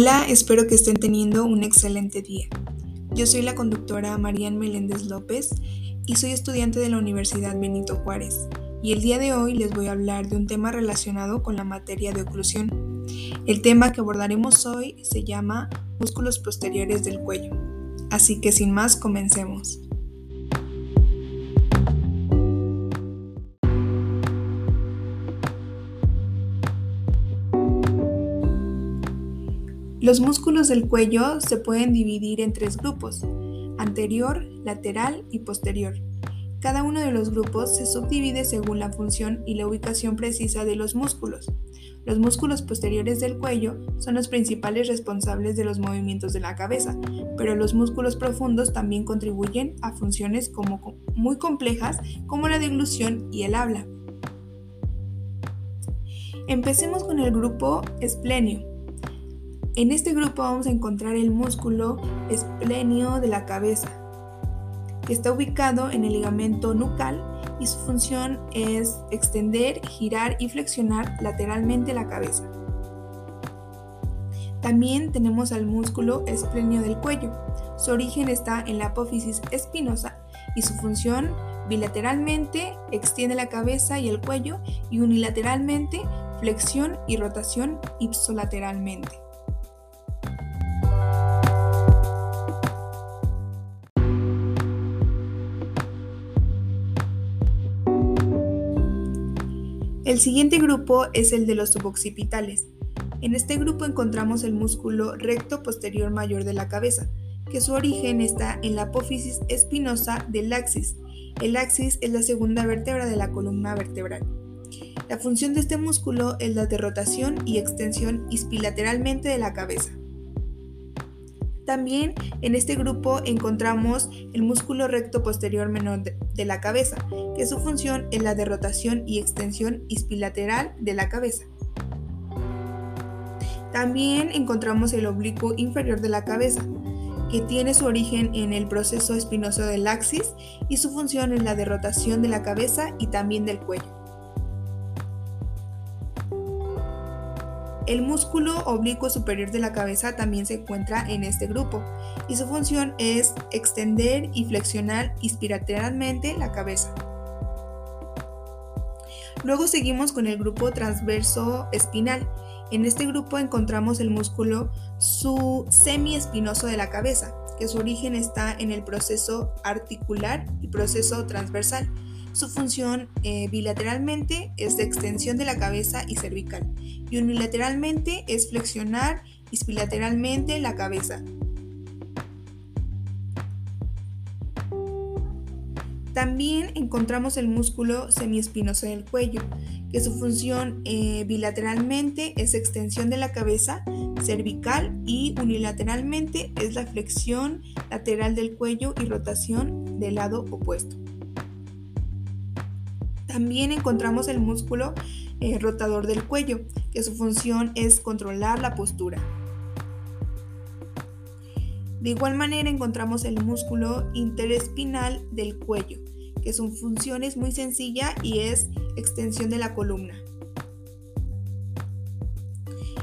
Hola, espero que estén teniendo un excelente día. Yo soy la conductora Marian Meléndez López y soy estudiante de la Universidad Benito Juárez. Y el día de hoy les voy a hablar de un tema relacionado con la materia de oclusión. El tema que abordaremos hoy se llama músculos posteriores del cuello. Así que sin más, comencemos. Los músculos del cuello se pueden dividir en tres grupos, anterior, lateral y posterior. Cada uno de los grupos se subdivide según la función y la ubicación precisa de los músculos. Los músculos posteriores del cuello son los principales responsables de los movimientos de la cabeza, pero los músculos profundos también contribuyen a funciones muy complejas como la deglución y el habla. Empecemos con el grupo esplenio. En este grupo vamos a encontrar el músculo esplenio de la cabeza, que está ubicado en el ligamento nucal y su función es extender, girar y flexionar lateralmente la cabeza. También tenemos al músculo esplenio del cuello. Su origen está en la apófisis espinosa y su función bilateralmente extiende la cabeza y el cuello y unilateralmente flexión y rotación ipsolateralmente. El siguiente grupo es el de los suboccipitales. En este grupo encontramos el músculo recto posterior mayor de la cabeza, que su origen está en la apófisis espinosa del axis. El axis es la segunda vértebra de la columna vertebral. La función de este músculo es la de rotación y extensión ispilateralmente de la cabeza. También en este grupo encontramos el músculo recto posterior menor de la cabeza, que su función es la de rotación y extensión ispilateral de la cabeza. También encontramos el oblicuo inferior de la cabeza, que tiene su origen en el proceso espinoso del axis y su función es la de rotación de la cabeza y también del cuello. El músculo oblicuo superior de la cabeza también se encuentra en este grupo y su función es extender y flexionar inspiratorialmente la cabeza. Luego seguimos con el grupo transverso espinal. En este grupo encontramos el músculo su semiespinoso de la cabeza, que su origen está en el proceso articular y proceso transversal. Su función eh, bilateralmente es de extensión de la cabeza y cervical y unilateralmente es flexionar bilateralmente la cabeza. También encontramos el músculo semiespinoso del cuello, que su función eh, bilateralmente es extensión de la cabeza cervical y unilateralmente es la flexión lateral del cuello y rotación del lado opuesto. También encontramos el músculo eh, rotador del cuello, que su función es controlar la postura. De igual manera encontramos el músculo interespinal del cuello, que su función es muy sencilla y es extensión de la columna.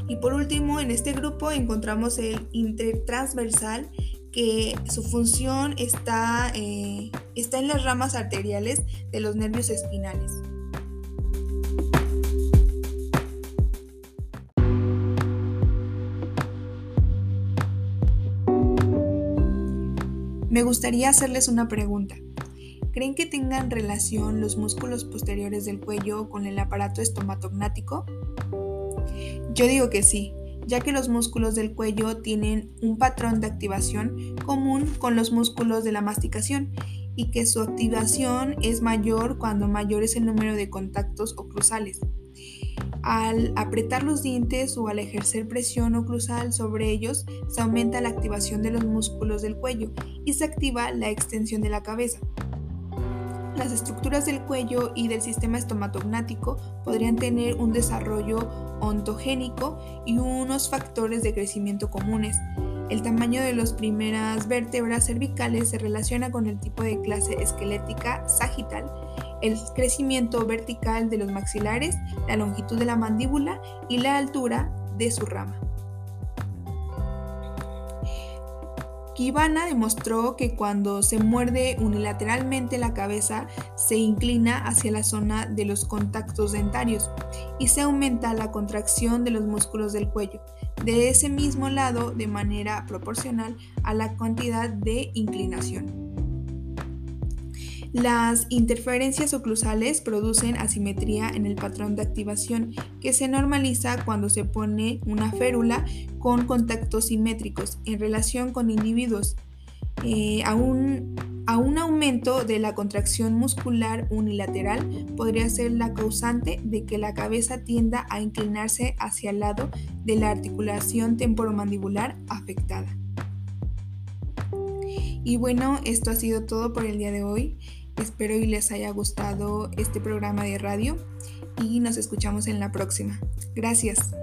Y por último, en este grupo encontramos el intertransversal, que su función está, eh, está en las ramas arteriales de los nervios espinales. Me gustaría hacerles una pregunta. ¿Creen que tengan relación los músculos posteriores del cuello con el aparato estomatognático? Yo digo que sí, ya que los músculos del cuello tienen un patrón de activación común con los músculos de la masticación y que su activación es mayor cuando mayor es el número de contactos oclusales. Al apretar los dientes o al ejercer presión oclusal sobre ellos, se aumenta la activación de los músculos del cuello y se activa la extensión de la cabeza. Las estructuras del cuello y del sistema estomatognático podrían tener un desarrollo ontogénico y unos factores de crecimiento comunes. El tamaño de las primeras vértebras cervicales se relaciona con el tipo de clase esquelética sagital, el crecimiento vertical de los maxilares, la longitud de la mandíbula y la altura de su rama. Kibana demostró que cuando se muerde unilateralmente la cabeza se inclina hacia la zona de los contactos dentarios y se aumenta la contracción de los músculos del cuello, de ese mismo lado de manera proporcional a la cantidad de inclinación. Las interferencias oclusales producen asimetría en el patrón de activación que se normaliza cuando se pone una férula con contactos simétricos en relación con individuos. Eh, a, un, a un aumento de la contracción muscular unilateral podría ser la causante de que la cabeza tienda a inclinarse hacia el lado de la articulación temporomandibular afectada. Y bueno, esto ha sido todo por el día de hoy. Espero y les haya gustado este programa de radio y nos escuchamos en la próxima. Gracias.